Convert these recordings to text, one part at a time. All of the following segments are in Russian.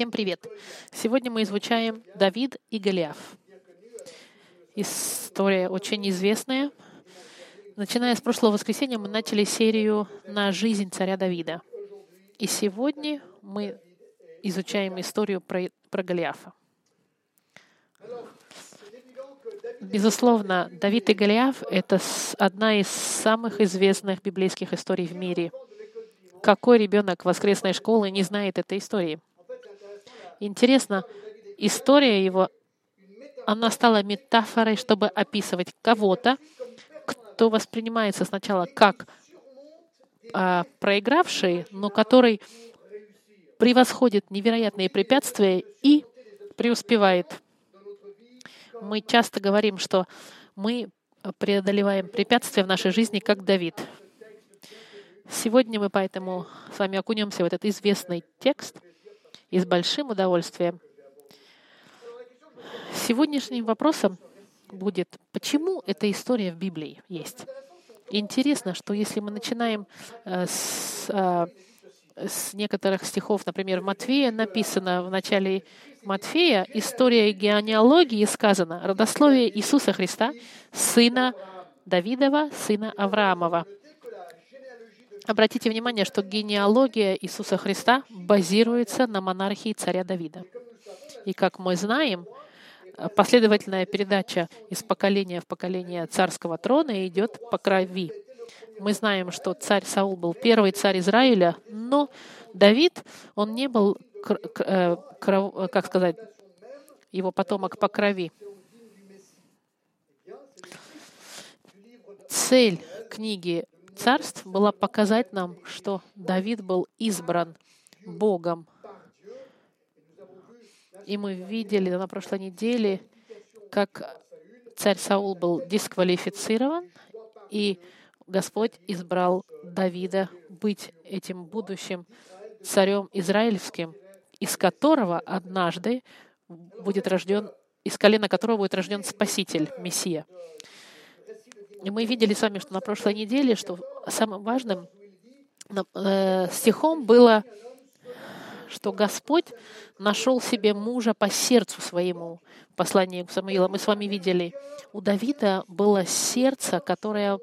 Всем привет! Сегодня мы изучаем Давид и Голиаф. История очень известная. Начиная с прошлого воскресенья мы начали серию на жизнь царя Давида. И сегодня мы изучаем историю про, про Голиафа. Безусловно, Давид и Голиаф — это одна из самых известных библейских историй в мире. Какой ребенок воскресной школы не знает этой истории? Интересно, история его, она стала метафорой, чтобы описывать кого-то, кто воспринимается сначала как а, проигравший, но который превосходит невероятные препятствия и преуспевает. Мы часто говорим, что мы преодолеваем препятствия в нашей жизни, как Давид. Сегодня мы поэтому с вами окунемся в этот известный текст — и с большим удовольствием. Сегодняшним вопросом будет, почему эта история в Библии есть. Интересно, что если мы начинаем э, с, э, с некоторых стихов, например, Матфея написано в начале Матфея, история генеалогии сказано, родословие Иисуса Христа, сына Давидова, сына Авраамова. Обратите внимание, что генеалогия Иисуса Христа базируется на монархии царя Давида. И как мы знаем, последовательная передача из поколения в поколение царского трона идет по крови. Мы знаем, что царь Саул был первый царь Израиля, но Давид, он не был, э, как сказать, его потомок по крови. Цель книги царств была показать нам, что Давид был избран Богом. И мы видели на прошлой неделе, как царь Саул был дисквалифицирован, и Господь избрал Давида быть этим будущим царем израильским, из которого однажды будет рожден, из колена которого будет рожден Спаситель, Мессия. Мы видели с вами, что на прошлой неделе, что самым важным э, стихом было, что Господь нашел себе мужа по сердцу своему. Послание к Самуилу мы с вами видели. У Давида было сердце, которое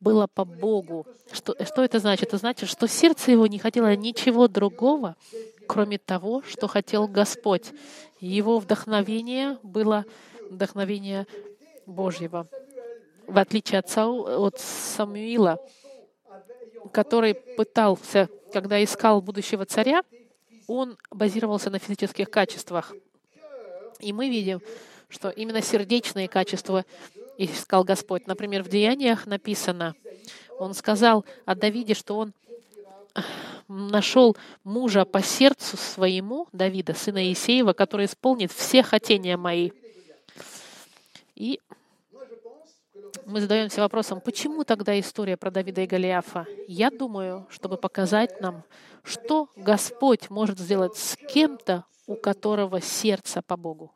было по Богу. Что, что это значит? Это значит, что сердце его не хотело ничего другого, кроме того, что хотел Господь. Его вдохновение было вдохновение Божьего в отличие от, Сау, от Самуила, который пытался, когда искал будущего царя, он базировался на физических качествах. И мы видим, что именно сердечные качества искал Господь. Например, в Деяниях написано, он сказал о Давиде, что он нашел мужа по сердцу своему, Давида, сына Иисеева, который исполнит все хотения мои. И мы задаемся вопросом, почему тогда история про Давида и Голиафа? Я думаю, чтобы показать нам, что Господь может сделать с кем-то, у которого сердце по Богу.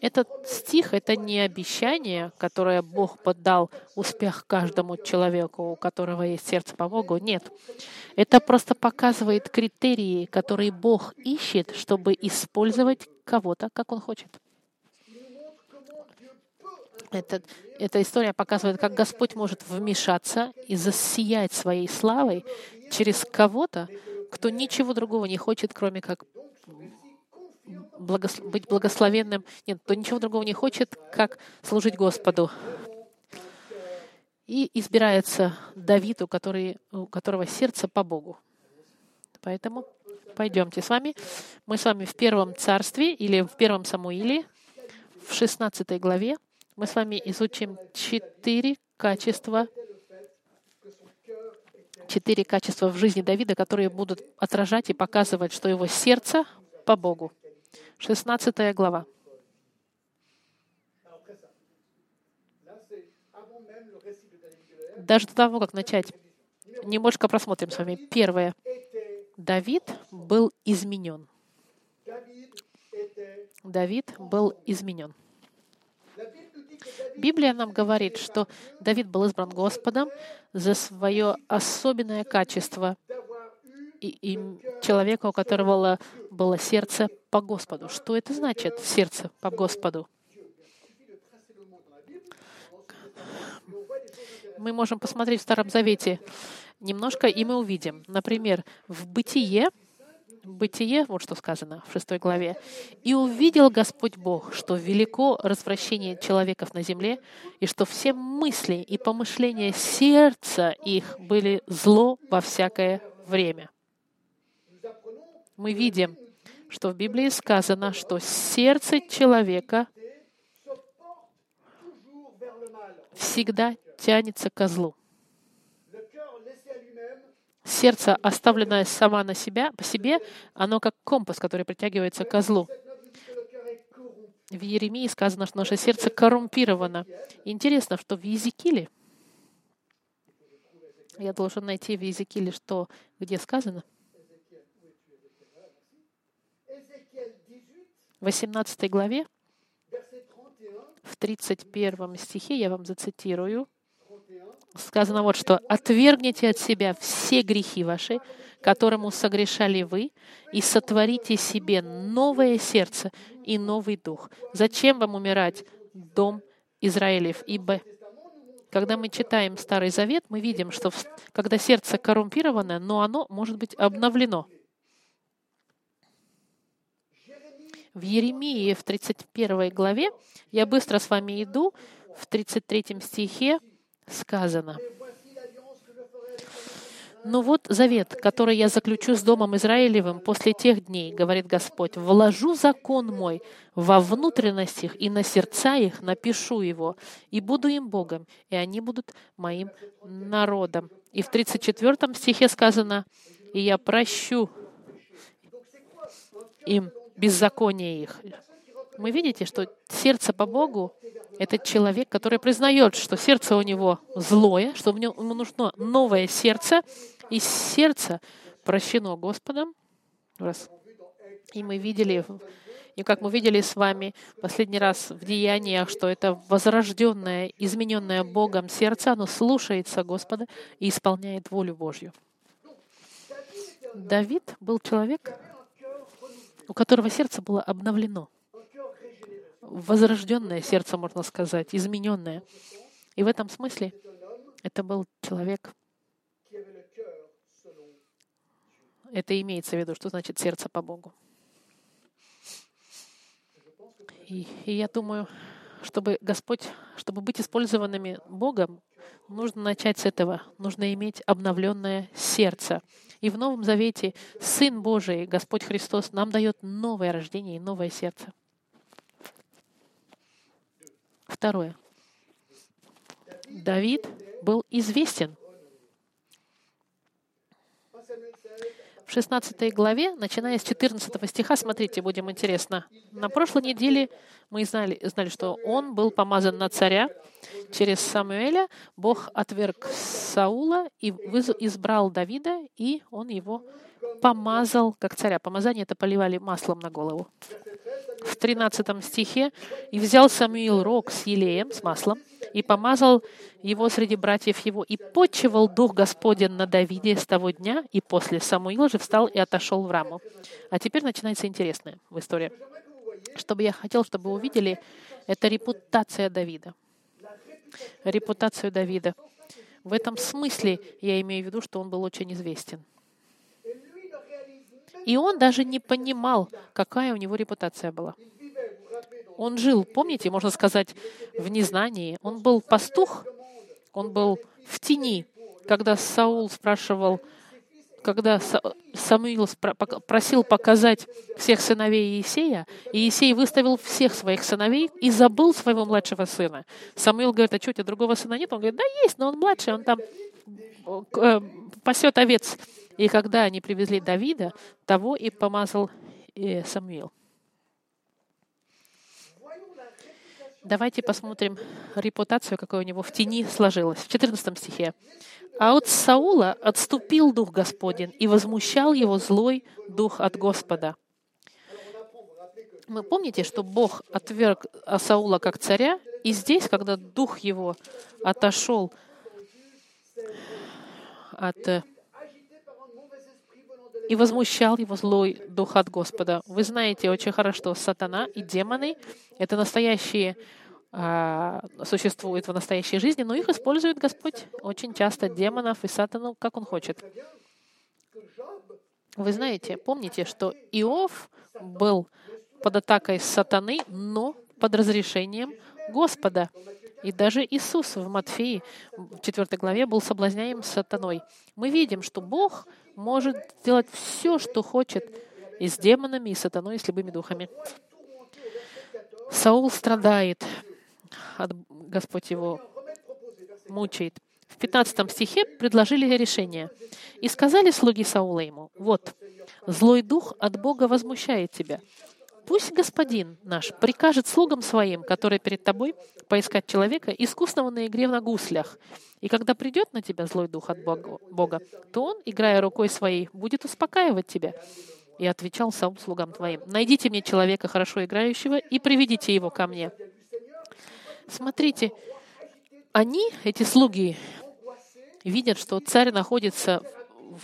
Этот стих — это не обещание, которое Бог поддал успех каждому человеку, у которого есть сердце по Богу. Нет. Это просто показывает критерии, которые Бог ищет, чтобы использовать кого-то, как Он хочет. Этот, эта история показывает, как Господь может вмешаться и засиять своей славой через кого-то, кто ничего другого не хочет, кроме как благос... быть благословенным. Нет, кто ничего другого не хочет, как служить Господу. И избирается Давиду, который, у которого сердце по Богу. Поэтому пойдемте с вами. Мы с вами в первом царстве или в первом Самуиле, в 16 главе мы с вами изучим четыре качества, четыре качества в жизни Давида, которые будут отражать и показывать, что его сердце по Богу. 16 глава. Даже до того, как начать, немножко просмотрим с вами. Первое. Давид был изменен. Давид был изменен. Библия нам говорит, что Давид был избран Господом за свое особенное качество и, и человека, у которого было сердце по Господу. Что это значит, сердце по Господу? Мы можем посмотреть в Старом Завете немножко, и мы увидим. Например, в Бытие, Бытие, вот что сказано в шестой главе. «И увидел Господь Бог, что велико развращение человеков на земле, и что все мысли и помышления сердца их были зло во всякое время». Мы видим, что в Библии сказано, что сердце человека всегда тянется к злу сердце, оставленное сама на себя, по себе, оно как компас, который притягивается к козлу. В Еремии сказано, что наше сердце коррумпировано. Интересно, что в Езекиле, я должен найти в Езекиле, что, где сказано, в 18 главе, в 31 стихе, я вам зацитирую, сказано вот что. «Отвергните от себя все грехи ваши, которому согрешали вы, и сотворите себе новое сердце и новый дух. Зачем вам умирать, дом Израилев? Ибо когда мы читаем Старый Завет, мы видим, что когда сердце коррумпировано, но оно может быть обновлено. В Еремии в 31 главе, я быстро с вами иду, в 33 стихе, сказано. «Ну вот завет, который я заключу с Домом Израилевым после тех дней, говорит Господь, вложу закон мой во внутренностях и на сердца их напишу его, и буду им Богом, и они будут моим народом». И в 34 стихе сказано, «И я прощу им беззаконие их». Мы видите, что сердце по Богу это человек, который признает, что сердце у него злое, что в нем, ему нужно новое сердце, и сердце прощено Господом. Раз. И мы видели, и как мы видели с вами последний раз в деяниях, что это возрожденное, измененное Богом сердце, оно слушается Господа и исполняет волю Божью. Давид был человек, у которого сердце было обновлено возрожденное сердце, можно сказать, измененное. И в этом смысле это был человек. Это имеется в виду, что значит сердце по Богу. И, и я думаю, чтобы Господь, чтобы быть использованными Богом, нужно начать с этого. Нужно иметь обновленное сердце. И в Новом Завете Сын Божий, Господь Христос, нам дает новое рождение и новое сердце. Второе. Давид был известен. В 16 главе, начиная с 14 стиха, смотрите, будем интересно. На прошлой неделе мы знали, знали, что он был помазан на царя. Через Самуэля Бог отверг Саула и избрал Давида, и он его помазал как царя. Помазание это поливали маслом на голову в 13 стихе, «И взял Самуил рог с елеем, с маслом, и помазал его среди братьев его, и почивал Дух Господень на Давиде с того дня, и после Самуил же встал и отошел в раму». А теперь начинается интересное в истории. Чтобы я хотел, чтобы увидели, это репутация Давида. Репутацию Давида. В этом смысле я имею в виду, что он был очень известен. И он даже не понимал, какая у него репутация была. Он жил, помните, можно сказать, в незнании. Он был пастух, он был в тени, когда Саул спрашивал, когда Самуил просил показать всех сыновей Иисея, Иисей выставил всех своих сыновей и забыл своего младшего сына. Самуил говорит, а что, у тебя другого сына нет? Он говорит, да есть, но он младший, он там э, пасет овец. И когда они привезли Давида, того и помазал э, Самуил. Давайте посмотрим репутацию, какая у него в тени сложилась. В 14 стихе. «А от Саула отступил Дух Господень, и возмущал его злой Дух от Господа». Мы помните, что Бог отверг Саула как царя, и здесь, когда Дух его отошел от и возмущал его злой дух от Господа. Вы знаете очень хорошо, что сатана и демоны — это настоящие а, существуют в настоящей жизни, но их использует Господь очень часто, демонов и сатану, как Он хочет. Вы знаете, помните, что Иов был под атакой сатаны, но под разрешением Господа. И даже Иисус в Матфеи, в 4 главе, был соблазняем сатаной. Мы видим, что Бог может делать все, что хочет и с демонами, и с сатаной, и с любыми духами. Саул страдает, Господь его мучает. В 15 стихе предложили решение. «И сказали слуги Саула ему, вот, злой дух от Бога возмущает тебя. Пусть Господин наш прикажет слугам своим, которые перед тобой, поискать человека, искусного на игре на гуслях. И когда придет на тебя злой дух от Бога, то он, играя рукой своей, будет успокаивать тебя. И отвечал Саул слугам твоим, «Найдите мне человека, хорошо играющего, и приведите его ко мне». Смотрите, они, эти слуги, видят, что царь находится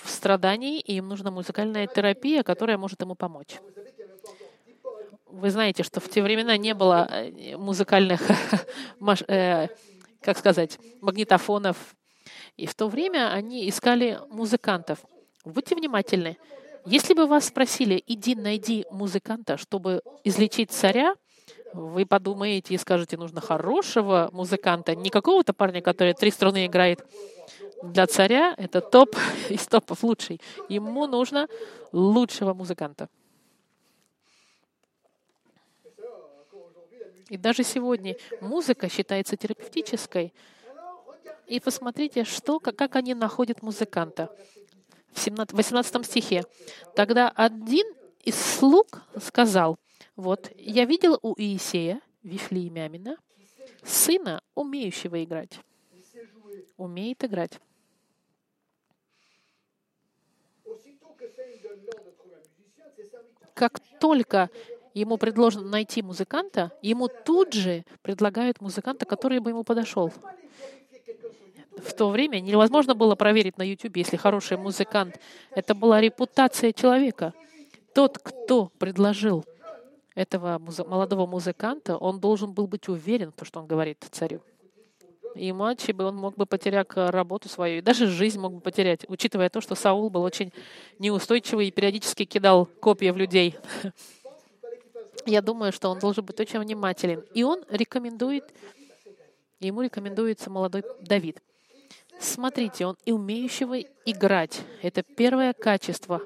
в страдании, и им нужна музыкальная терапия, которая может ему помочь. Вы знаете, что в те времена не было э, музыкальных, э, как сказать, магнитофонов. И в то время они искали музыкантов. Будьте внимательны. Если бы вас спросили, иди найди музыканта, чтобы излечить царя, вы подумаете и скажете, нужно хорошего музыканта, не какого-то парня, который три струны играет. Для царя это топ из топов лучший. Ему нужно лучшего музыканта. И даже сегодня музыка считается терапевтической. И посмотрите, что, как они находят музыканта. В 18 стихе. Тогда один из слуг сказал, вот, я видел у Иисея, Вифлеемямина, сына, умеющего играть. Умеет играть. Как только ему предложено найти музыканта, ему тут же предлагают музыканта, который бы ему подошел. В то время невозможно было проверить на YouTube, если хороший музыкант. Это была репутация человека. Тот, кто предложил этого молодого музыканта, он должен был быть уверен в том, что он говорит царю. Иначе бы он мог бы потерять работу свою, и даже жизнь мог бы потерять, учитывая то, что Саул был очень неустойчивый и периодически кидал копья в людей. я думаю, что он должен быть очень внимателен. И он рекомендует, ему рекомендуется молодой Давид. Смотрите, он и умеющего играть. Это первое качество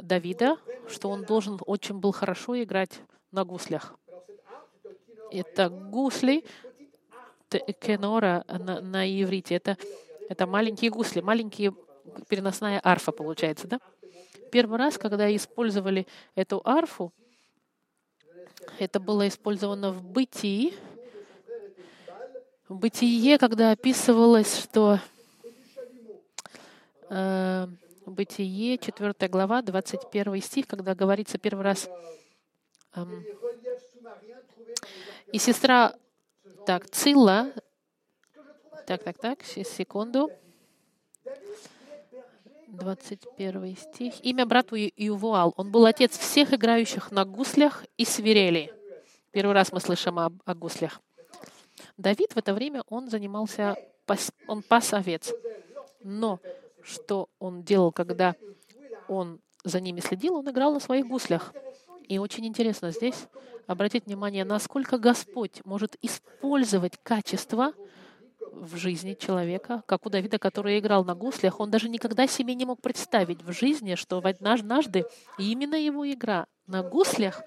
Давида, что он должен очень был хорошо играть на гуслях. Это гусли, кенора на, на иврите. Это, это маленькие гусли, маленькие переносная арфа получается, да? Первый раз, когда использовали эту арфу, это было использовано в бытии. В бытие, когда описывалось, что э, Бытие, 4 глава, 21 стих, когда говорится первый раз. Э, и сестра, так, Цилла, так, так, так, секунду. 21 стих. Имя брату Ювуал. Он был отец всех играющих на гуслях и свирели. Первый раз мы слышим о, о гуслях. Давид в это время, он занимался, он пас овец. Но что он делал, когда он за ними следил, он играл на своих гуслях. И очень интересно здесь обратить внимание, насколько Господь может использовать качества, в жизни человека, как у Давида, который играл на гуслях, он даже никогда себе не мог представить в жизни, что однажды именно его игра на гуслях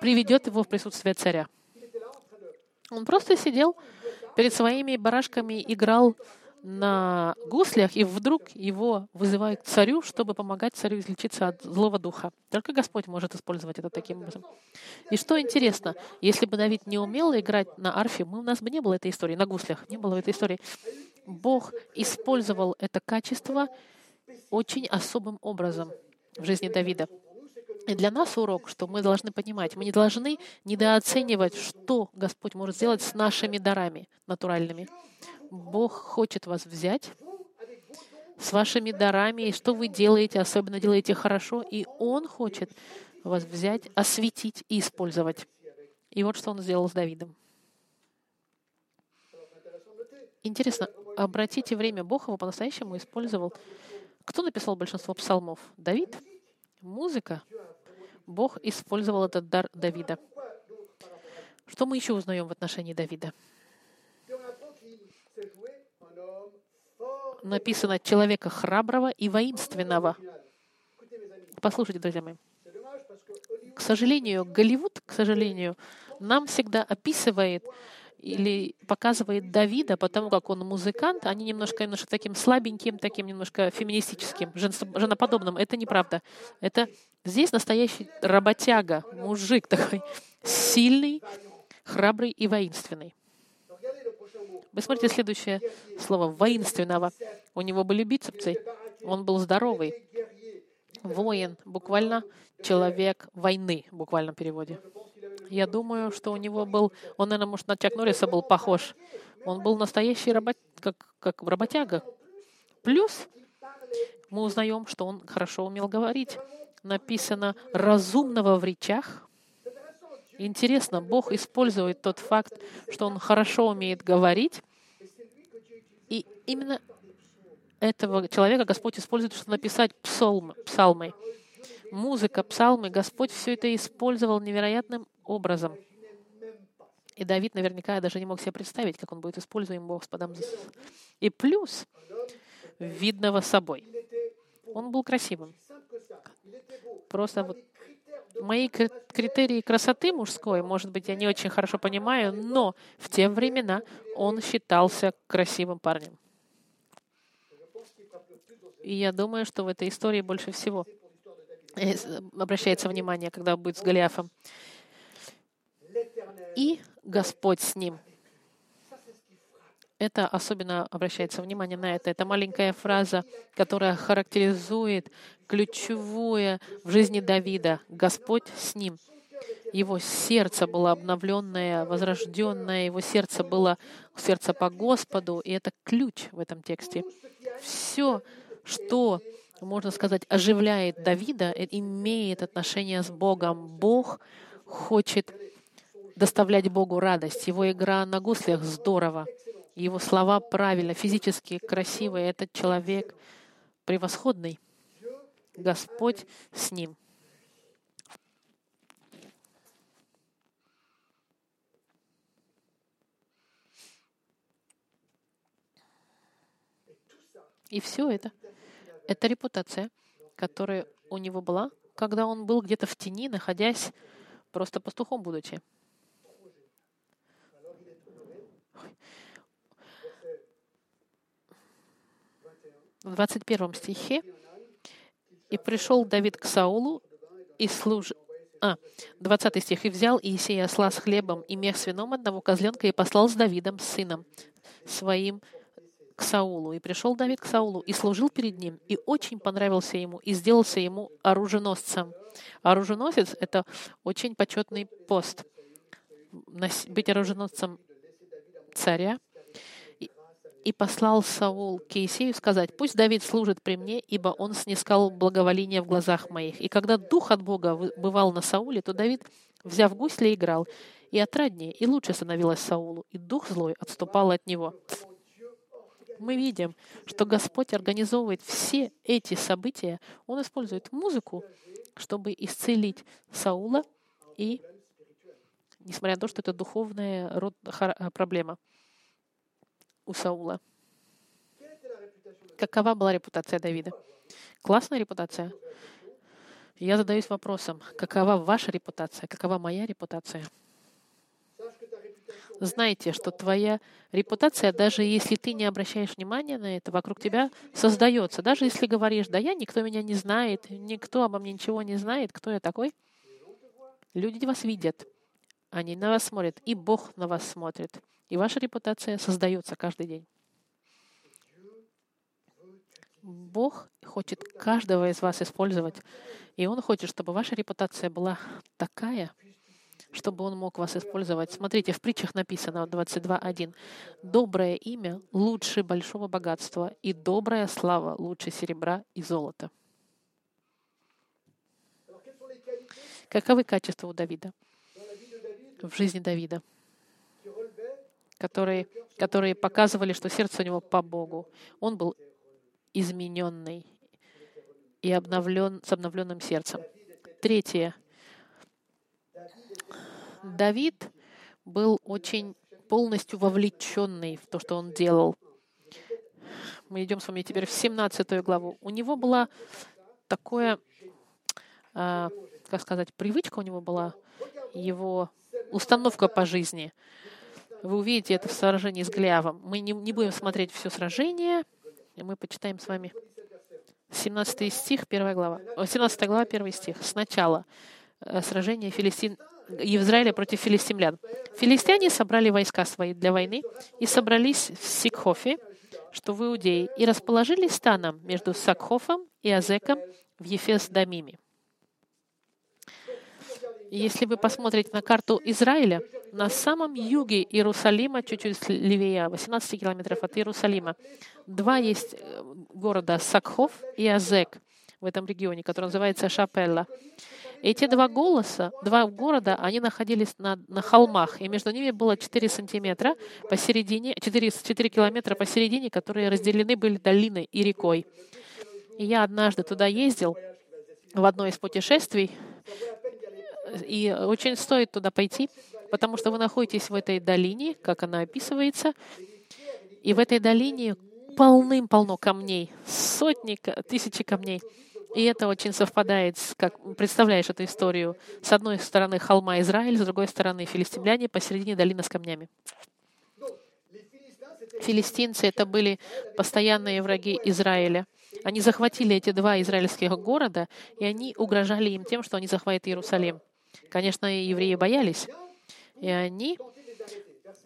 приведет его в присутствие царя. Он просто сидел перед своими барашками, играл на гуслях, и вдруг его вызывают к царю, чтобы помогать царю излечиться от злого духа. Только Господь может использовать это таким образом. И что интересно, если бы Давид не умел играть на арфе, мы, у нас бы не было этой истории, на гуслях, не было этой истории. Бог использовал это качество очень особым образом в жизни Давида. И для нас урок, что мы должны понимать, мы не должны недооценивать, что Господь может сделать с нашими дарами натуральными. Бог хочет вас взять с вашими дарами, и что вы делаете, особенно делаете хорошо, и Он хочет вас взять, осветить и использовать. И вот что Он сделал с Давидом. Интересно, обратите время, Бог его по-настоящему использовал. Кто написал большинство псалмов? Давид? Музыка? Бог использовал этот дар Давида. Что мы еще узнаем в отношении Давида? Написано человека храброго и воинственного. Послушайте, друзья мои. К сожалению, Голливуд, к сожалению, нам всегда описывает или показывает Давида, потому как он музыкант, они немножко, немножко таким слабеньким, таким немножко феминистическим, женоподобным. Это неправда. Это здесь настоящий работяга, мужик такой, сильный, храбрый и воинственный. Вы смотрите следующее слово «воинственного». У него были бицепсы, он был здоровый. Воин, буквально человек войны, в буквальном переводе. Я думаю, что у него был, он, наверное, может, на Чак Норриса был похож. Он был настоящий работ, как, как работяга. Плюс мы узнаем, что он хорошо умел говорить. Написано «разумного в речах». Интересно, Бог использует тот факт, что он хорошо умеет говорить, и именно этого человека Господь использует, чтобы написать псалмы. псалмы. Музыка, псалмы, Господь все это использовал невероятным образом. И Давид наверняка даже не мог себе представить, как он будет используем Господом. И плюс видного собой. Он был красивым. Просто вот мои критерии красоты мужской, может быть, я не очень хорошо понимаю, но в те времена он считался красивым парнем. И я думаю, что в этой истории больше всего э, обращается внимание, когда будет с Голиафом и Господь с ним. Это особенно обращается внимание на это. Это маленькая фраза, которая характеризует ключевое в жизни Давида. Господь с ним. Его сердце было обновленное, возрожденное, его сердце было сердце по Господу, и это ключ в этом тексте. Все, что, можно сказать, оживляет Давида, имеет отношение с Богом. Бог хочет доставлять Богу радость. Его игра на гуслях здорово. Его слова правильно, физически красивые. Этот человек превосходный. Господь с ним. И все это, это репутация, которая у него была, когда он был где-то в тени, находясь просто пастухом будучи. В 21 стихе, «И пришел Давид к Саулу и служ... А, 20 стих. «И взял Иисея осла с хлебом и мех с вином одного козленка и послал с Давидом, сыном своим, к Саулу. И пришел Давид к Саулу и служил перед ним, и очень понравился ему, и сделался ему оруженосцем». Оруженосец — это очень почетный пост. Быть оруженосцем царя и послал Саул к Иисею сказать, «Пусть Давид служит при мне, ибо он снискал благоволение в глазах моих». И когда дух от Бога бывал на Сауле, то Давид, взяв гусля, играл. И отраднее, и лучше становилось Саулу, и дух злой отступал от него. Мы видим, что Господь организовывает все эти события. Он использует музыку, чтобы исцелить Саула, и несмотря на то, что это духовная проблема у Саула. Какова была репутация Давида? Классная репутация. Я задаюсь вопросом, какова ваша репутация, какова моя репутация? Знайте, что твоя репутация, даже если ты не обращаешь внимания на это, вокруг тебя создается. Даже если говоришь, да я, никто меня не знает, никто обо мне ничего не знает, кто я такой. Люди вас видят, они на вас смотрят, и Бог на вас смотрит. И ваша репутация создается каждый день. Бог хочет каждого из вас использовать, и Он хочет, чтобы ваша репутация была такая, чтобы Он мог вас использовать. Смотрите, в притчах написано 22.1. «Доброе имя лучше большого богатства, и добрая слава лучше серебра и золота». Каковы качества у Давида? В жизни Давида, которые, которые показывали, что сердце у него по Богу. Он был измененный и обновлен, с обновленным сердцем. Третье. Давид был очень полностью вовлеченный в то, что он делал. Мы идем с вами теперь в 17 главу. У него была такое, а, как сказать, привычка у него была, его установка по жизни. Вы увидите это в сражении с Глявом. Мы не, не будем смотреть все сражение, и мы почитаем с вами 17 стих, 1 глава. 17 глава, 1 стих. Сначала э, сражение Филистин, Израиля против филистимлян. Филистяне собрали войска свои для войны и собрались в Сикхофе, что в Иудее, и расположились станом между Сакхофом и Азеком в Ефес-Дамиме. Если вы посмотрите на карту Израиля, на самом юге Иерусалима, чуть-чуть левее, 18 километров от Иерусалима, два есть э, города Сакхов и Азек в этом регионе, который называется Шапелла. Эти два голоса, два города, они находились на, на холмах, и между ними было 4 сантиметра посередине, 4, 4 километра посередине, которые разделены были долиной и рекой. И я однажды туда ездил в одно из путешествий, и очень стоит туда пойти, потому что вы находитесь в этой долине, как она описывается, и в этой долине полным-полно камней, сотни, тысячи камней. И это очень совпадает с, как представляешь эту историю. С одной стороны холма Израиль, с другой стороны филистимляне, посередине долина с камнями. Филистинцы — это были постоянные враги Израиля. Они захватили эти два израильских города, и они угрожали им тем, что они захватят Иерусалим. Конечно, евреи боялись, и они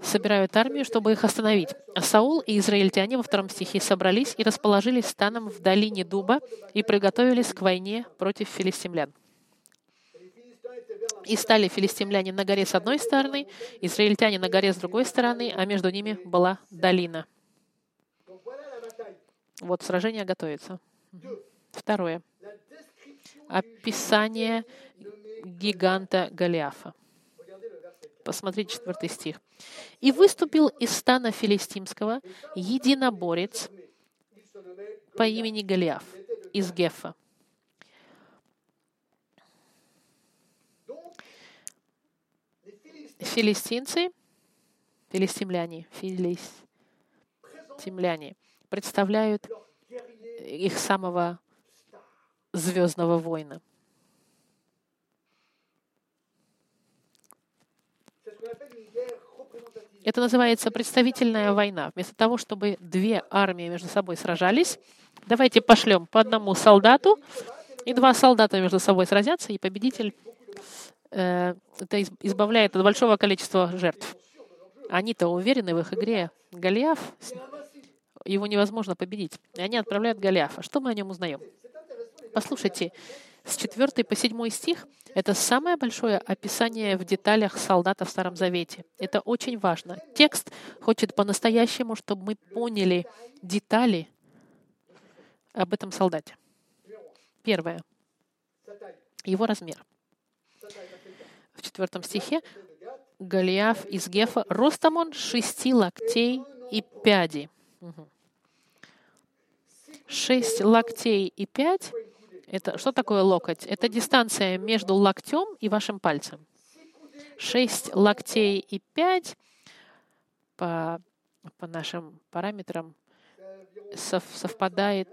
собирают армию, чтобы их остановить. Саул и израильтяне во втором стихе собрались и расположились станом в долине Дуба и приготовились к войне против филистимлян. И стали филистимляне на горе с одной стороны, израильтяне на горе с другой стороны, а между ними была долина. Вот сражение готовится. Второе. Описание гиганта Голиафа. Посмотрите четвертый стих. «И выступил из стана филистимского единоборец по имени Голиаф из Гефа. Филистимцы, филистимляне, филистимляне представляют их самого звездного воина — Это называется представительная война. Вместо того, чтобы две армии между собой сражались, давайте пошлем по одному солдату, и два солдата между собой сразятся, и победитель э, это избавляет от большого количества жертв. Они-то уверены в их игре. Голиаф, его невозможно победить. И они отправляют Голиафа. Что мы о нем узнаем? Послушайте, с 4 по 7 стих — это самое большое описание в деталях солдата в Старом Завете. Это очень важно. Текст хочет по-настоящему, чтобы мы поняли детали об этом солдате. Первое. Его размер. В четвертом стихе Голиаф из Гефа. Ростом он шести локтей и пяди. Шесть локтей и пять это, что такое локоть? Это дистанция между локтем и вашим пальцем. Шесть локтей и пять по, по нашим параметрам сов, совпадает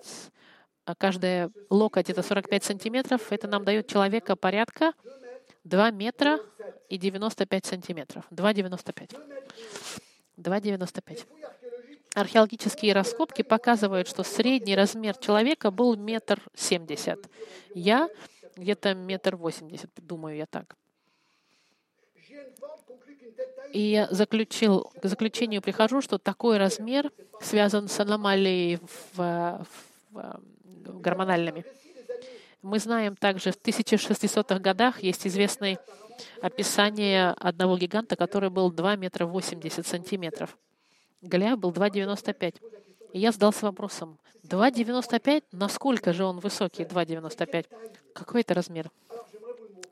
а каждая локоть это 45 сантиметров. Это нам дает человека порядка 2 метра и 95 сантиметров. 2,95. 2,95. Археологические раскопки показывают, что средний размер человека был метр семьдесят. Я где-то метр восемьдесят, думаю я так. И я заключил, к заключению прихожу, что такой размер связан с аномалией в, в, в, гормональными. Мы знаем также, в 1600-х годах есть известное описание одного гиганта, который был 2 метра 80 сантиметров. Голиаф был 2,95. И я задался вопросом, 2,95? Насколько же он высокий, 2,95? Какой это размер?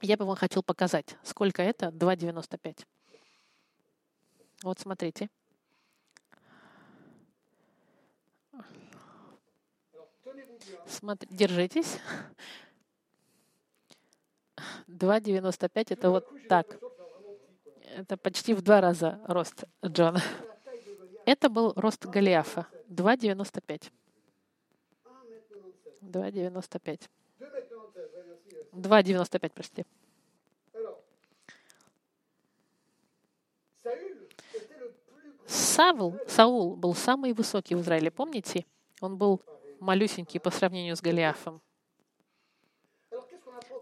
Я бы вам хотел показать, сколько это 2,95. Вот смотрите. Смотри, держитесь. 2,95 это вот так. Это почти в два раза рост Джона. Это был рост Голиафа. 2,95. 2,95. 2,95, прости. Савл, Саул был самый высокий в Израиле, помните? Он был малюсенький по сравнению с Голиафом.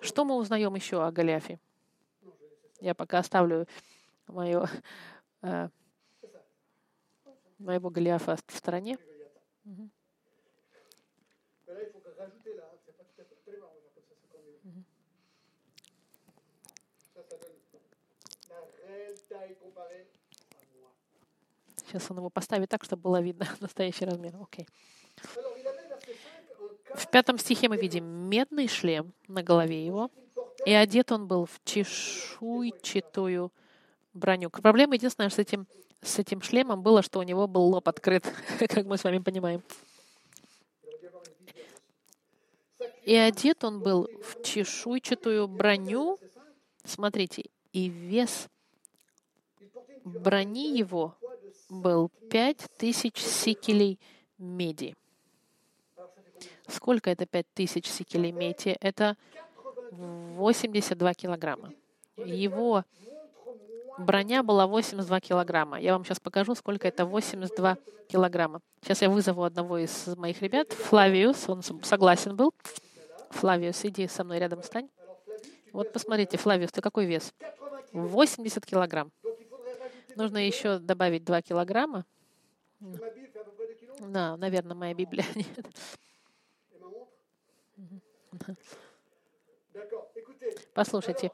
Что мы узнаем еще о Голиафе? Я пока оставлю мое, э, моего Голиафа в стороне. Угу. Сейчас он его поставит так, чтобы было видно настоящий размер. Окей. В пятом стихе мы видим медный шлем на голове его, и одет он был в чешуйчатую броню. Проблема единственная с этим, с этим шлемом было, что у него был лоб открыт, как мы с вами понимаем. И одет он был в чешуйчатую броню. Смотрите, и вес брони его был пять тысяч сикелей меди. Сколько это пять тысяч сикелей меди? Это 82 килограмма. Его броня была 82 килограмма. Я вам сейчас покажу, сколько это 82 килограмма. Сейчас я вызову одного из моих ребят, Флавиус, он согласен был. Флавиус, иди со мной рядом стань. Вот посмотрите, Флавиус, ты какой вес? 80 килограмм. Нужно еще добавить 2 килограмма. Да, наверное, моя Библия. Послушайте,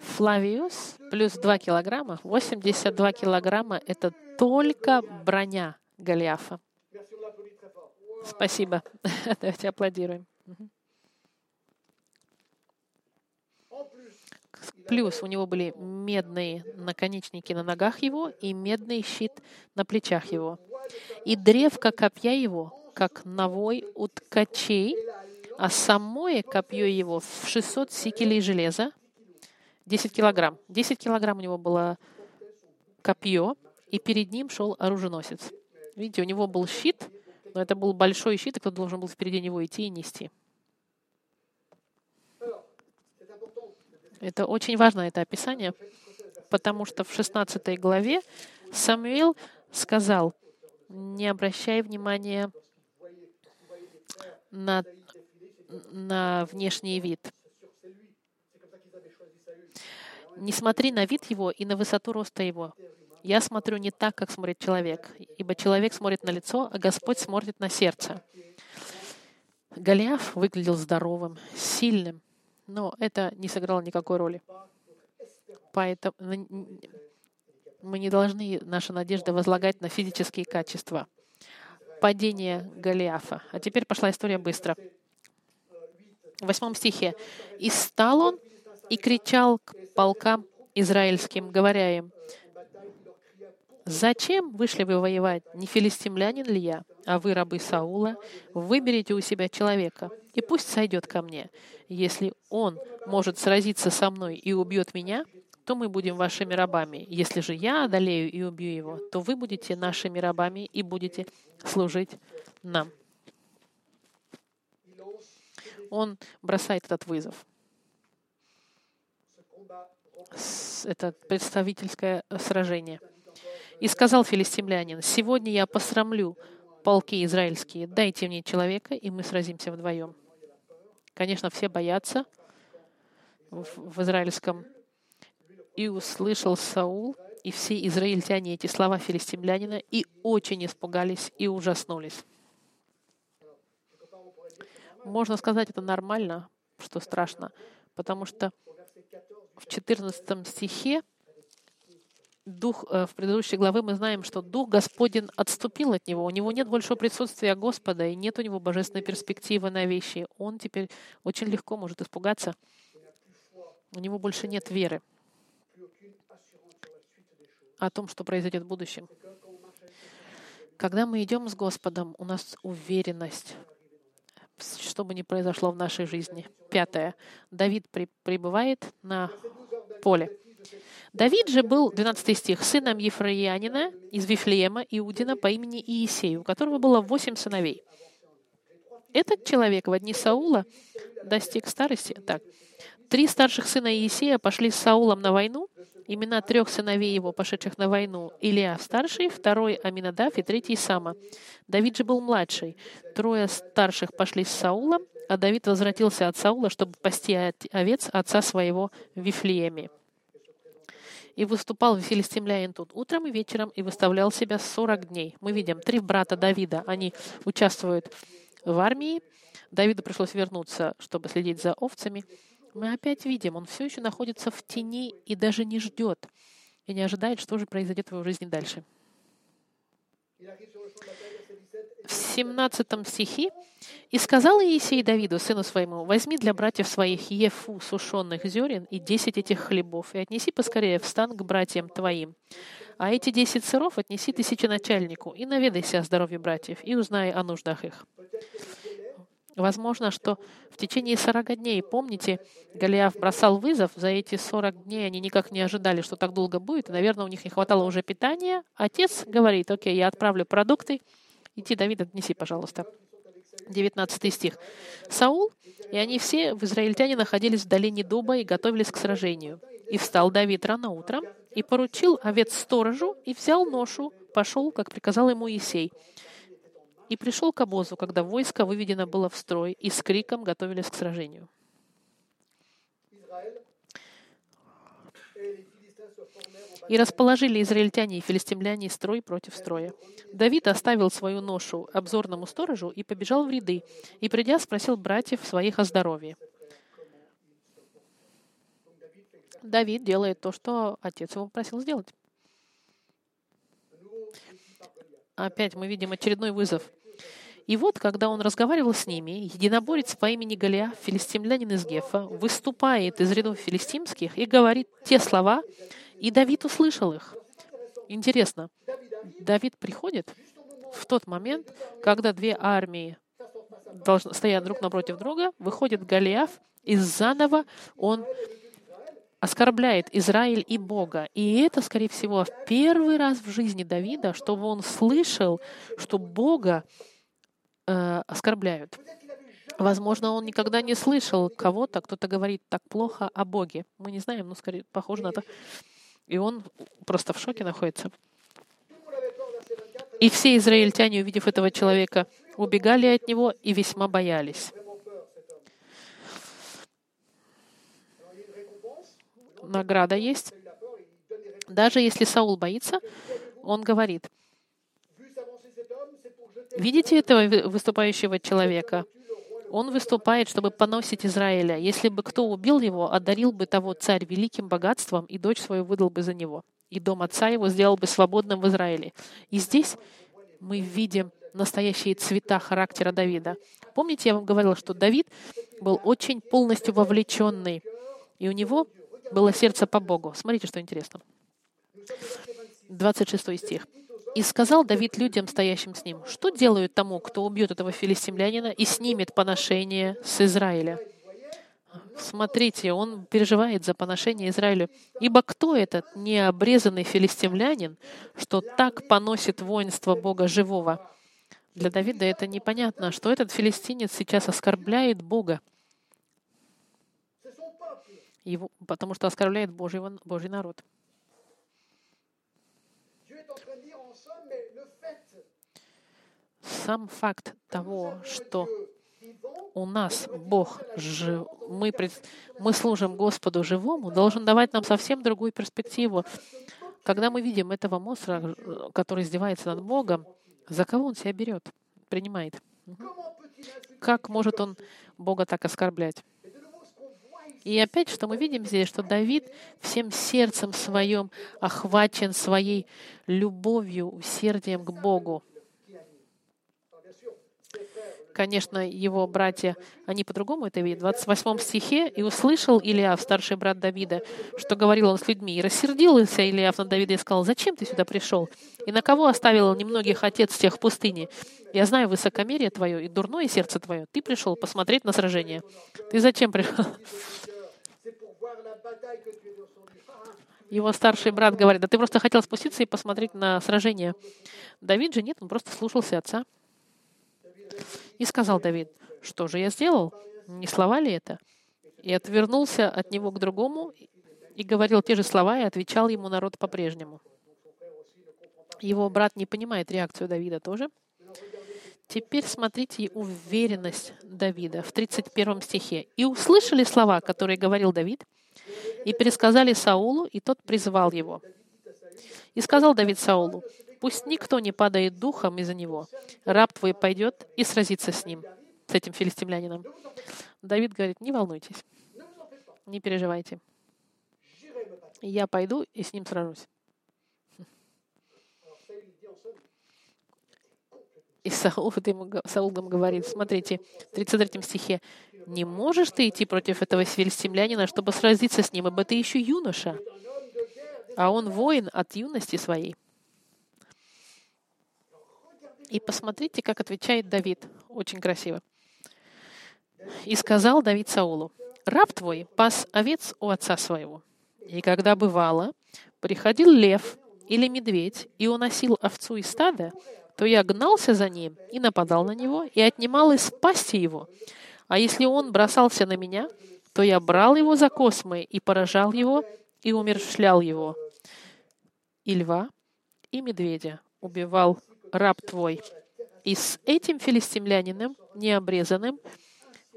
Флавиус плюс 2 килограмма, 82 килограмма — это только броня Голиафа. Спасибо. Давайте аплодируем. Плюс у него были медные наконечники на ногах его и медный щит на плечах его. И древко копья его, как навой у ткачей, а самое копье его в 600 сикелей железа, 10 килограмм. 10 килограмм у него было копье, и перед ним шел оруженосец. Видите, у него был щит, но это был большой щит, и кто должен был впереди него идти и нести. Это очень важно, это описание, потому что в 16 главе Самуил сказал, не обращай внимания на, на внешний вид. Не смотри на вид его и на высоту роста его. Я смотрю не так, как смотрит человек, ибо человек смотрит на лицо, а Господь смотрит на сердце. Голиаф выглядел здоровым, сильным, но это не сыграло никакой роли. Поэтому мы не должны наши надежды возлагать на физические качества. Падение Голиафа. А теперь пошла история быстро. В восьмом стихе. «И стал он и кричал к полкам израильским, говоря им, «Зачем вышли вы воевать? Не филистимлянин ли я? А вы, рабы Саула, выберите у себя человека, и пусть сойдет ко мне. Если он может сразиться со мной и убьет меня, то мы будем вашими рабами. Если же я одолею и убью его, то вы будете нашими рабами и будете служить нам». Он бросает этот вызов. Это представительское сражение. И сказал филистимлянин, «Сегодня я посрамлю полки израильские, дайте мне человека, и мы сразимся вдвоем». Конечно, все боятся в израильском. И услышал Саул и все израильтяне эти слова филистимлянина, и очень испугались и ужаснулись. Можно сказать, это нормально, что страшно, потому что в 14 стихе Дух, э, в предыдущей главе мы знаем, что Дух Господень отступил от него. У него нет большого присутствия Господа, и нет у него божественной перспективы на вещи. Он теперь очень легко может испугаться. У него больше нет веры о том, что произойдет в будущем. Когда мы идем с Господом, у нас уверенность, что бы ни произошло в нашей жизни. Пятое. Давид при, прибывает на поле. Давид же был, 12 стих, сыном Ефраиянина из Вифлеема, Иудина по имени Иисею, у которого было восемь сыновей. Этот человек в одни Саула достиг старости. Так, три старших сына Иисея пошли с Саулом на войну, имена трех сыновей его, пошедших на войну. Илия старший, второй Аминадав и третий Сама. Давид же был младший. Трое старших пошли с Саулом, а Давид возвратился от Саула, чтобы пасти овец отца своего в Вифлееме. И выступал филистимляин тут утром и вечером и выставлял себя 40 дней. Мы видим, три брата Давида, они участвуют в армии. Давиду пришлось вернуться, чтобы следить за овцами мы опять видим, он все еще находится в тени и даже не ждет, и не ожидает, что же произойдет в его жизни дальше. В 17 стихе «И сказал Иисей Давиду, сыну своему, возьми для братьев своих ефу сушеных зерен и десять этих хлебов, и отнеси поскорее в стан к братьям твоим. А эти десять сыров отнеси тысяченачальнику, и наведайся о здоровье братьев, и узнай о нуждах их». Возможно, что в течение 40 дней, помните, Голиаф бросал вызов, за эти 40 дней они никак не ожидали, что так долго будет, наверное, у них не хватало уже питания. Отец говорит, окей, я отправлю продукты, иди, Давид, отнеси, пожалуйста. 19 стих. Саул и они все в израильтяне находились в долине дуба и готовились к сражению. И встал Давид рано утром, и поручил овец сторожу, и взял ношу, пошел, как приказал ему Есей. И пришел к обозу, когда войско выведено было в строй, и с криком готовились к сражению. И расположили израильтяне и филистимляне строй против строя. Давид оставил свою ношу обзорному сторожу и побежал в ряды, и, придя, спросил братьев своих о здоровье. Давид делает то, что отец его попросил сделать. Опять мы видим очередной вызов. И вот, когда он разговаривал с ними, единоборец по имени Галия, филистимлянин из Гефа, выступает из рядов филистимских и говорит те слова, и Давид услышал их. Интересно, Давид приходит в тот момент, когда две армии должны, стоят друг напротив друга, выходит Голиаф, и заново он оскорбляет Израиль и Бога. И это, скорее всего, в первый раз в жизни Давида, чтобы он слышал, что Бога э, оскорбляют. Возможно, он никогда не слышал кого-то, кто-то говорит так плохо о Боге. Мы не знаем, но скорее похоже на это. И он просто в шоке находится. И все израильтяне, увидев этого человека, убегали от него и весьма боялись. Награда есть. Даже если Саул боится, он говорит, Видите этого выступающего человека? Он выступает, чтобы поносить Израиля. Если бы кто убил его, одарил бы того царь великим богатством, и дочь свою выдал бы за него. И дом отца его сделал бы свободным в Израиле. И здесь мы видим настоящие цвета характера Давида. Помните, я вам говорила, что Давид был очень полностью вовлеченный, и у него было сердце по Богу. Смотрите, что интересно. 26 стих. И сказал Давид людям, стоящим с ним, что делают тому, кто убьет этого филистимлянина и снимет поношение с Израиля? Смотрите, он переживает за поношение Израилю. Ибо кто этот необрезанный филистимлянин, что так поносит воинство Бога живого? Для Давида это непонятно, что этот филистинец сейчас оскорбляет Бога, его, потому что оскорбляет Божий, Божий народ. Сам факт того, что у нас Бог, жив, мы, мы служим Господу живому, должен давать нам совсем другую перспективу. Когда мы видим этого монстра, который издевается над Богом, за кого он себя берет, принимает? Как может он Бога так оскорблять? И опять, что мы видим здесь, что Давид всем сердцем своим охвачен своей любовью, усердием к Богу. Конечно, его братья, они по-другому это видят. В 28 стихе «И услышал Илиав, старший брат Давида, что говорил он с людьми, и рассердился Илиав на Давида и сказал, «Зачем ты сюда пришел? И на кого оставил немногих отец тех в пустыне? Я знаю высокомерие твое и дурное сердце твое. Ты пришел посмотреть на сражение. Ты зачем пришел?» Его старший брат говорит, да ты просто хотел спуститься и посмотреть на сражение. Давид же нет, он просто слушался отца. И сказал Давид, что же я сделал? Не слова ли это? И отвернулся от него к другому и говорил те же слова, и отвечал ему народ по-прежнему. Его брат не понимает реакцию Давида тоже. Теперь смотрите уверенность Давида в 31 стихе. «И услышали слова, которые говорил Давид, и пересказали Саулу, и тот призвал его. И сказал Давид Саулу, Пусть никто не падает духом из-за него. Раб твой пойдет и сразится с ним, с этим филистимлянином. Давид говорит, не волнуйтесь, не переживайте. Я пойду и с ним сражусь. И Саул, ему, Саул ему говорит, смотрите, в 33 стихе, «Не можешь ты идти против этого филистимлянина, чтобы сразиться с ним, ибо ты еще юноша, а он воин от юности своей». И посмотрите, как отвечает Давид. Очень красиво. «И сказал Давид Саулу, «Раб твой пас овец у отца своего. И когда бывало, приходил лев или медведь и уносил овцу из стада, то я гнался за ним и нападал на него, и отнимал из пасти его. А если он бросался на меня, то я брал его за космы и поражал его, и умершлял его. И льва, и медведя убивал раб твой. И с этим филистимлянином, необрезанным,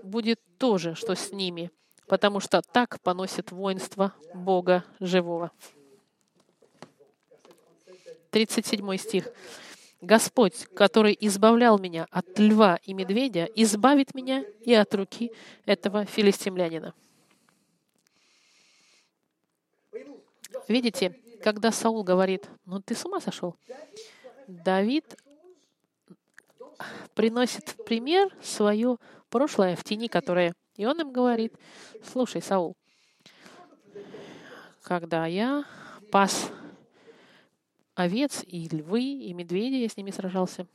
будет то же, что с ними, потому что так поносит воинство Бога живого. 37 стих. Господь, который избавлял меня от льва и медведя, избавит меня и от руки этого филистимлянина. Видите, когда Саул говорит, ну ты с ума сошел? Давид приносит в пример свое прошлое в тени, которое... И он им говорит, слушай, Саул, когда я пас овец и львы, и медведи, я с ними сражался.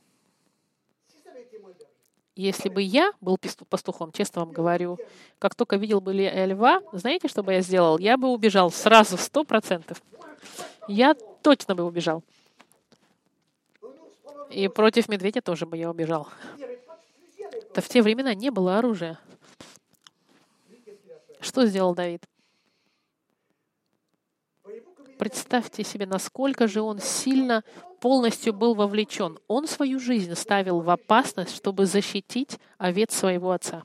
Если бы я был пастухом, честно вам говорю, как только видел бы льва, знаете, что бы я сделал? Я бы убежал сразу, сто процентов. Я точно бы убежал. И против медведя тоже бы я убежал. Да в те времена не было оружия. Что сделал Давид? Представьте себе, насколько же он сильно полностью был вовлечен. Он свою жизнь ставил в опасность, чтобы защитить овец своего отца.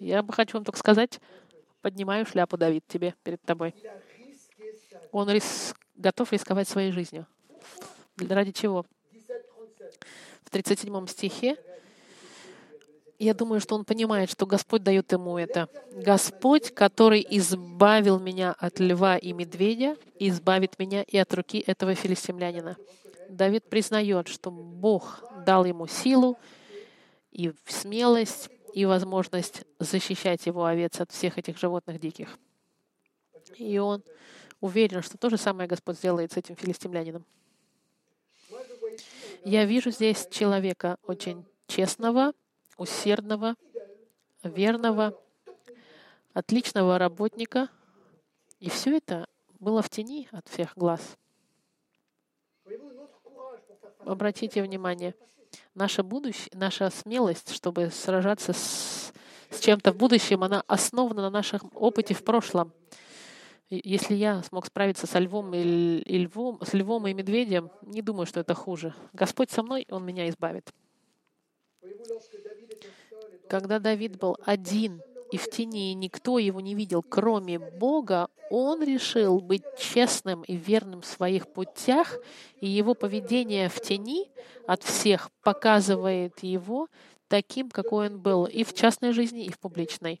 Я бы хочу вам только сказать, поднимаю шляпу, Давид, тебе перед тобой. Он рис... готов рисковать своей жизнью. Ради чего? В 37 стихе я думаю, что он понимает, что Господь дает ему это. Господь, который избавил меня от льва и медведя, избавит меня и от руки этого филистимлянина. Давид признает, что Бог дал ему силу и смелость, и возможность защищать его овец от всех этих животных диких. И он уверен, что то же самое Господь сделает с этим филистимлянином. Я вижу здесь человека очень честного, усердного, верного, отличного работника. И все это было в тени от всех глаз. Обратите внимание, наша, будущее, наша смелость, чтобы сражаться с, с чем-то в будущем, она основана на нашем опыте в прошлом. Если я смог справиться со львом и, и львом, с львом и медведем, не думаю, что это хуже. Господь со мной, Он меня избавит. Когда Давид был один и в тени, и никто его не видел, кроме Бога, он решил быть честным и верным в своих путях, и его поведение в тени от всех показывает его таким, какой он был и в частной жизни, и в публичной.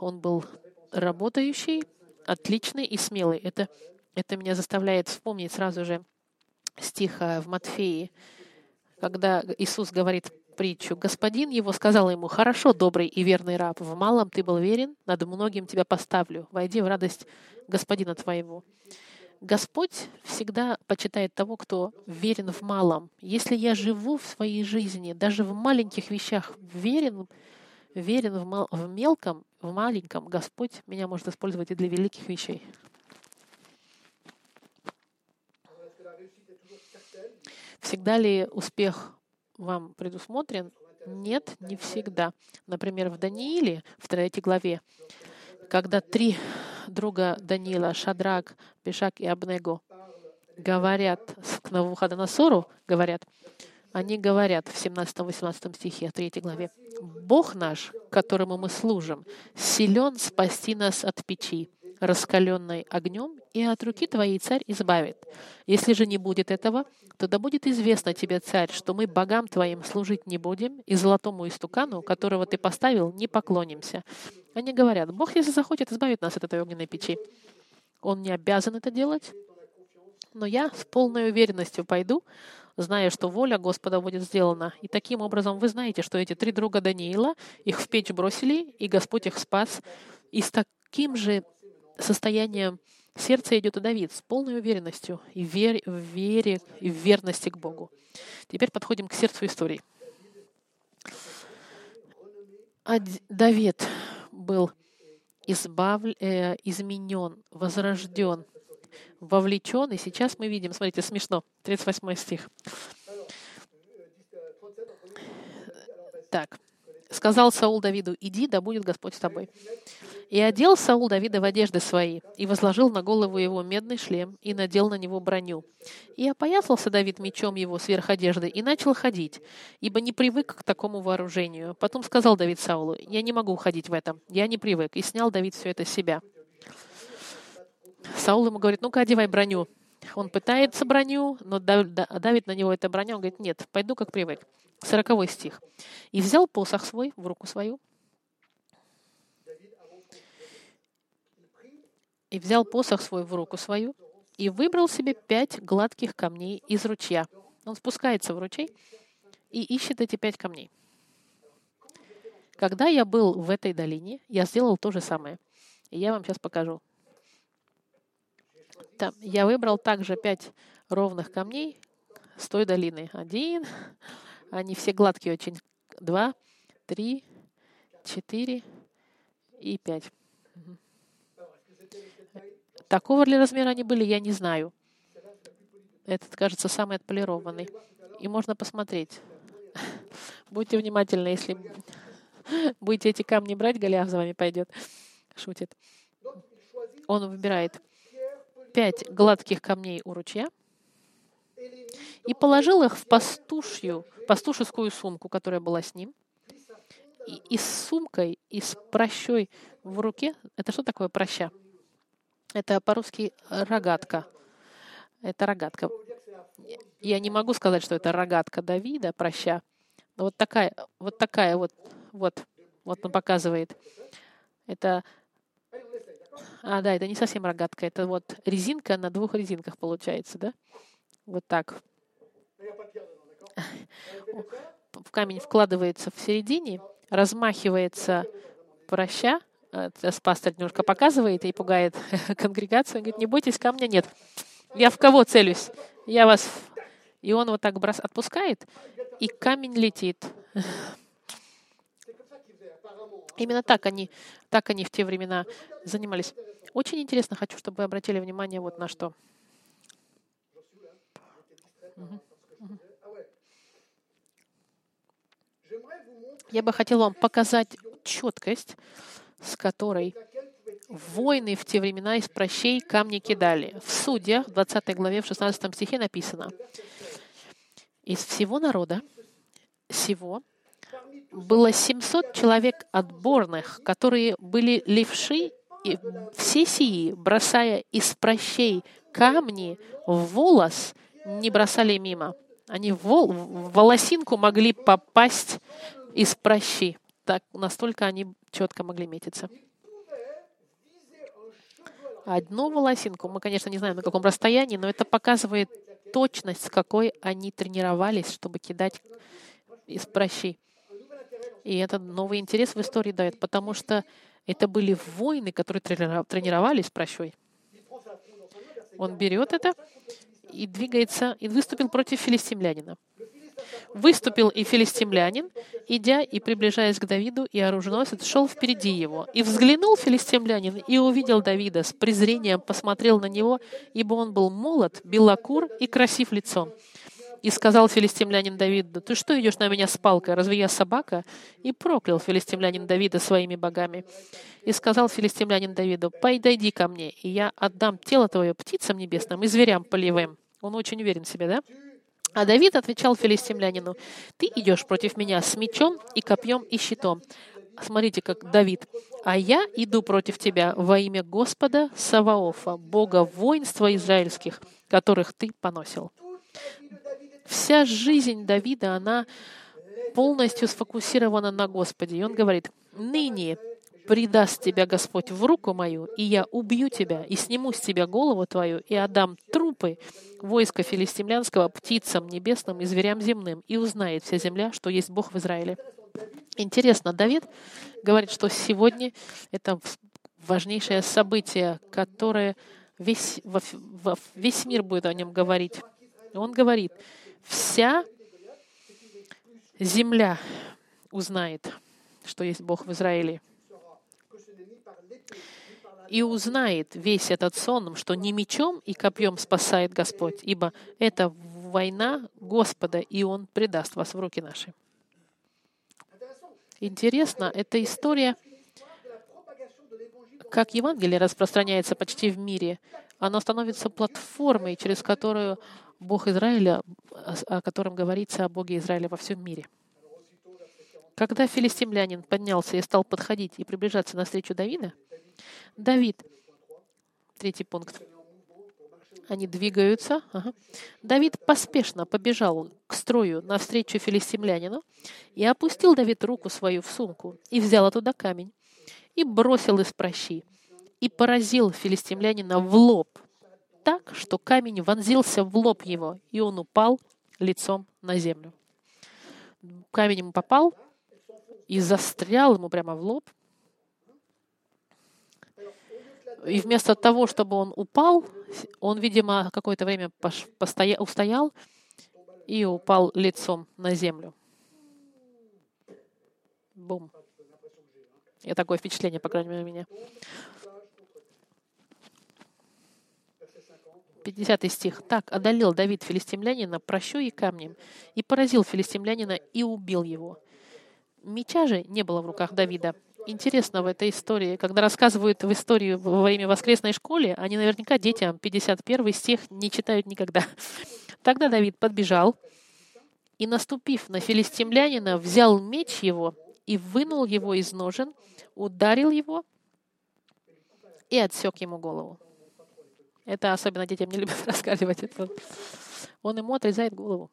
он был работающий, отличный и смелый. Это, это меня заставляет вспомнить сразу же стих в Матфеи, когда Иисус говорит притчу. Господин его сказал ему, «Хорошо, добрый и верный раб, в малом ты был верен, над многим тебя поставлю. Войди в радость господина твоего». Господь всегда почитает того, кто верен в малом. Если я живу в своей жизни, даже в маленьких вещах, верен, верен в, мал, в мелком, в маленьком, Господь меня может использовать и для великих вещей. Всегда ли успех вам предусмотрен? Нет, не всегда. Например, в Данииле, в третьей главе, когда три друга Даниила, Шадрак, Пешак и Абнего, говорят к Навуходоносору, говорят, они говорят в 17-18 стихе 3 главе, «Бог наш, которому мы служим, силен спасти нас от печи, раскаленной огнем, и от руки твоей царь избавит. Если же не будет этого, то да будет известно тебе, царь, что мы богам твоим служить не будем, и золотому истукану, которого ты поставил, не поклонимся. Они говорят, Бог, если захочет, избавит нас от этой огненной печи. Он не обязан это делать, но я с полной уверенностью пойду, зная, что воля Господа будет сделана. И таким образом вы знаете, что эти три друга Даниила, их в печь бросили, и Господь их спас. И с таким же состоянием сердца идет и Давид с полной уверенностью и в вере, в вере и в верности к Богу. Теперь подходим к сердцу истории. А Давид был избав... э, изменен, возрожден, вовлечен. И сейчас мы видим, смотрите, смешно, 38 стих. Так. Сказал Саул Давиду, иди, да будет Господь с тобой. И одел Саул Давида в одежды свои, и возложил на голову его медный шлем, и надел на него броню. И опоясался Давид мечом его сверх одежды, и начал ходить, ибо не привык к такому вооружению. Потом сказал Давид Саулу, я не могу ходить в этом, я не привык. И снял Давид все это с себя. Саул ему говорит, ну-ка, одевай броню. Он пытается броню, но давит на него эта броня. Он говорит, нет, пойду как привык. Сороковой стих. «И взял посох свой в руку свою, и взял посох свой в руку свою, и выбрал себе пять гладких камней из ручья. Он спускается в ручей и ищет эти пять камней. Когда я был в этой долине, я сделал то же самое. И я вам сейчас покажу. Там я выбрал также пять ровных камней с той долины. Один, они все гладкие очень. Два, три, четыре и пять. Такого ли размера они были, я не знаю. Этот, кажется, самый отполированный. И можно посмотреть. Будьте внимательны, если будете эти камни брать, Голиаф за вами пойдет. Шутит. Он выбирает пять гладких камней у ручья и положил их в пастушью, пастушескую сумку, которая была с ним. И, и с сумкой, и с прощой в руке. Это что такое проща? Это по-русски рогатка. Это рогатка. Я не могу сказать, что это рогатка Давида, проща. Но вот такая, вот такая вот, вот, вот он показывает. Это, а, да, это не совсем рогатка, это вот резинка на двух резинках получается, да? Вот так. В камень вкладывается в середине, размахивается проща, Э, пастор немножко показывает и пугает конгрегацию. Он говорит, не бойтесь, камня нет. Я в кого целюсь? Я вас... И он вот так брос... отпускает, и камень летит. Именно так они, так они в те времена занимались. Очень интересно, хочу, чтобы вы обратили внимание вот на что. Я бы хотел вам показать четкость с которой воины в те времена из прощей камни кидали. В Судьях, в 20 главе, в 16 стихе написано, «Из всего народа всего было 700 человек отборных, которые были левши, и все сии, бросая из прощей камни в волос, не бросали мимо. Они в, вол, волосинку могли попасть из прощи так настолько они четко могли метиться. одну волосинку. Мы, конечно, не знаем, на каком расстоянии, но это показывает точность, с какой они тренировались, чтобы кидать из прощи. И это новый интерес в истории дает, потому что это были воины, которые тренировались прощой. Он берет это и двигается, и выступил против филистимлянина. Выступил и филистимлянин, идя и приближаясь к Давиду, и оруженосец шел впереди его. И взглянул филистимлянин, и увидел Давида, с презрением посмотрел на него, ибо он был молод, белокур и красив лицом. И сказал филистимлянин Давиду, «Ты что идешь на меня с палкой? Разве я собака?» И проклял филистимлянин Давида своими богами. И сказал филистимлянин Давиду, «Подойди ко мне, и я отдам тело твое птицам небесным и зверям полевым». Он очень уверен в себе, да? А Давид отвечал филистимлянину, «Ты идешь против меня с мечом и копьем и щитом». Смотрите, как Давид. «А я иду против тебя во имя Господа Саваофа, Бога воинства израильских, которых ты поносил». Вся жизнь Давида, она полностью сфокусирована на Господе. И он говорит, «Ныне предаст тебя Господь в руку мою, и я убью тебя, и сниму с тебя голову твою, и отдам трупы войска филистимлянского птицам небесным и зверям земным, и узнает вся земля, что есть Бог в Израиле». Интересно, Давид говорит, что сегодня это важнейшее событие, которое весь, весь мир будет о нем говорить. Он говорит, вся земля узнает, что есть Бог в Израиле и узнает весь этот сон, что не мечом и копьем спасает Господь, ибо это война Господа, и Он предаст вас в руки наши. Интересно, эта история, как Евангелие распространяется почти в мире, оно становится платформой, через которую Бог Израиля, о котором говорится о Боге Израиля во всем мире. Когда филистимлянин поднялся и стал подходить и приближаться навстречу Давида, Давид, третий пункт, они двигаются. Ага. Давид поспешно побежал к строю навстречу филистимлянину, и опустил Давид руку свою в сумку, и взял оттуда камень, и бросил из прощи, и поразил филистимлянина в лоб, так, что камень вонзился в лоб его, и он упал лицом на землю. Камень ему попал и застрял ему прямо в лоб, и вместо того, чтобы он упал, он, видимо, какое-то время постоя, устоял и упал лицом на землю. Бум. И такое впечатление, по крайней мере, у меня. 50 стих. «Так одолел Давид филистимлянина прощой и камнем, и поразил филистимлянина и убил его». Меча же не было в руках Давида, интересно в этой истории, когда рассказывают в историю во имя воскресной школе, они наверняка детям 51 стих не читают никогда. Тогда Давид подбежал и, наступив на филистимлянина, взял меч его и вынул его из ножен, ударил его и отсек ему голову. Это особенно детям не любят рассказывать. Это. Он ему отрезает голову.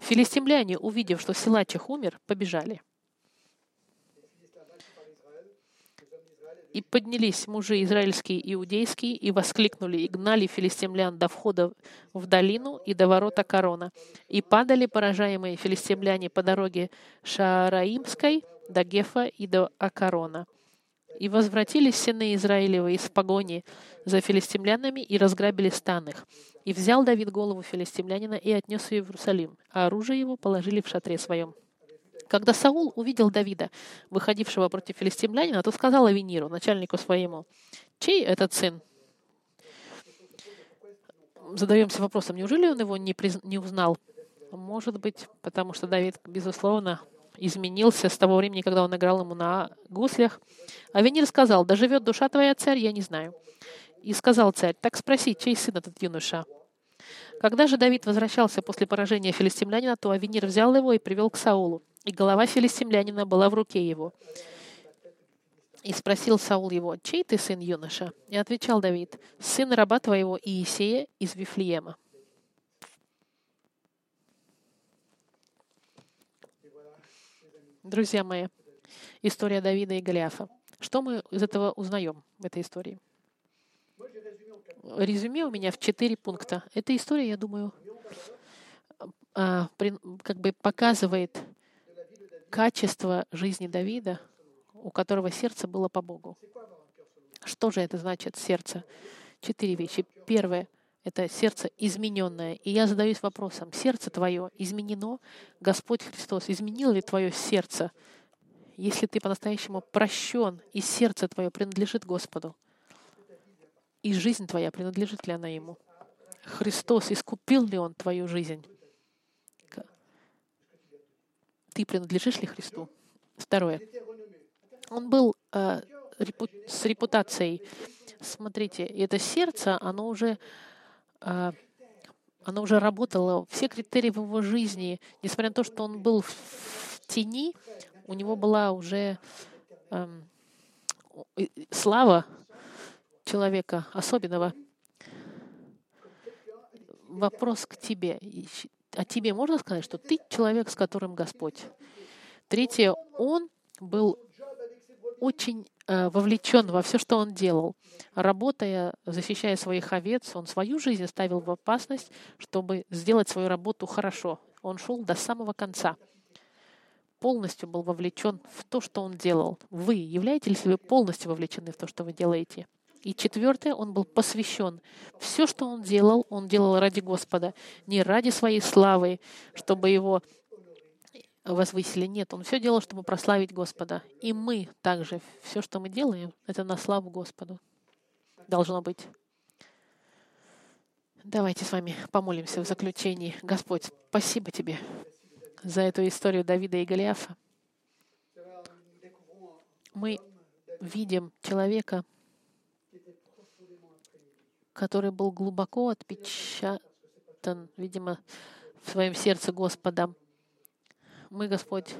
Филистимляне, увидев, что Силачих умер, побежали. И поднялись мужи израильские и иудейские, и воскликнули, и гнали филистимлян до входа в долину и до ворота корона. И падали поражаемые филистимляне по дороге Шаараимской до Гефа и до Акарона. И возвратились сыны Израилевы из погони за филистимлянами и разграбили стан их. И взял Давид голову филистимлянина и отнес ее в Иерусалим, а оружие его положили в шатре своем. Когда Саул увидел Давида, выходившего против филистимлянина, то сказал Авениру, начальнику своему, «Чей этот сын?» Задаемся вопросом, неужели он его не, приз... не узнал? Может быть, потому что Давид, безусловно, изменился с того времени, когда он играл ему на гуслях. Авенир сказал, «Да живет душа твоя, царь, я не знаю». И сказал царь, «Так спроси, чей сын этот юноша?» Когда же Давид возвращался после поражения филистимлянина, то Авенир взял его и привел к Саулу и голова филистимлянина была в руке его. И спросил Саул его, «Чей ты сын, юноша?» И отвечал Давид, «Сын раба твоего Иисея из Вифлеема». Друзья мои, история Давида и Голиафа. Что мы из этого узнаем в этой истории? резюме у меня в четыре пункта. Эта история, я думаю, а, как бы показывает качество жизни Давида, у которого сердце было по Богу. Что же это значит, сердце? Четыре вещи. Первое — это сердце измененное. И я задаюсь вопросом, сердце твое изменено? Господь Христос изменил ли твое сердце? Если ты по-настоящему прощен, и сердце твое принадлежит Господу, и жизнь твоя принадлежит ли она Ему? Христос, искупил ли Он твою жизнь? Ты принадлежишь ли Христу? Второе. Он был э, репу с репутацией. Смотрите, это сердце, оно уже, э, оно уже работало. Все критерии в его жизни, несмотря на то, что он был в тени, у него была уже э, слава человека особенного. Вопрос к тебе. О тебе можно сказать, что ты человек, с которым Господь. Третье, он был очень э, вовлечен во все, что он делал. Работая, защищая своих овец, он свою жизнь ставил в опасность, чтобы сделать свою работу хорошо. Он шел до самого конца. Полностью был вовлечен в то, что он делал. Вы являетесь ли вы полностью вовлечены в то, что вы делаете? И четвертое, он был посвящен. Все, что он делал, он делал ради Господа, не ради своей славы, чтобы его возвысили. Нет, он все делал, чтобы прославить Господа. И мы также, все, что мы делаем, это на славу Господу. Должно быть. Давайте с вами помолимся в заключении. Господь, спасибо Тебе за эту историю Давида и Голиафа. Мы видим человека, который был глубоко отпечатан, видимо, в своем сердце Господом. Мы, Господь,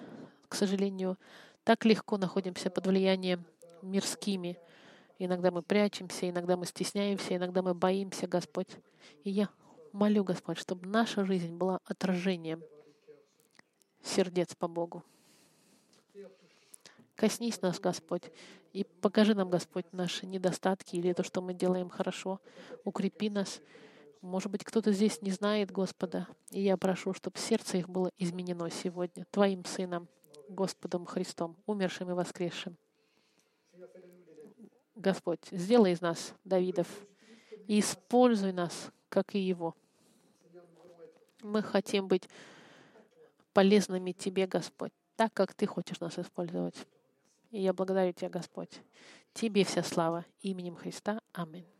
к сожалению, так легко находимся под влиянием мирскими. Иногда мы прячемся, иногда мы стесняемся, иногда мы боимся, Господь. И я молю, Господь, чтобы наша жизнь была отражением сердец по Богу. Коснись нас, Господь, и покажи нам, Господь, наши недостатки или то, что мы делаем хорошо. Укрепи нас. Может быть, кто-то здесь не знает Господа, и я прошу, чтобы сердце их было изменено сегодня Твоим Сыном, Господом Христом, умершим и воскресшим. Господь, сделай из нас Давидов и используй нас, как и его. Мы хотим быть полезными Тебе, Господь, так, как Ты хочешь нас использовать. И я благодарю Тебя, Господь. Тебе вся слава именем Христа. Аминь.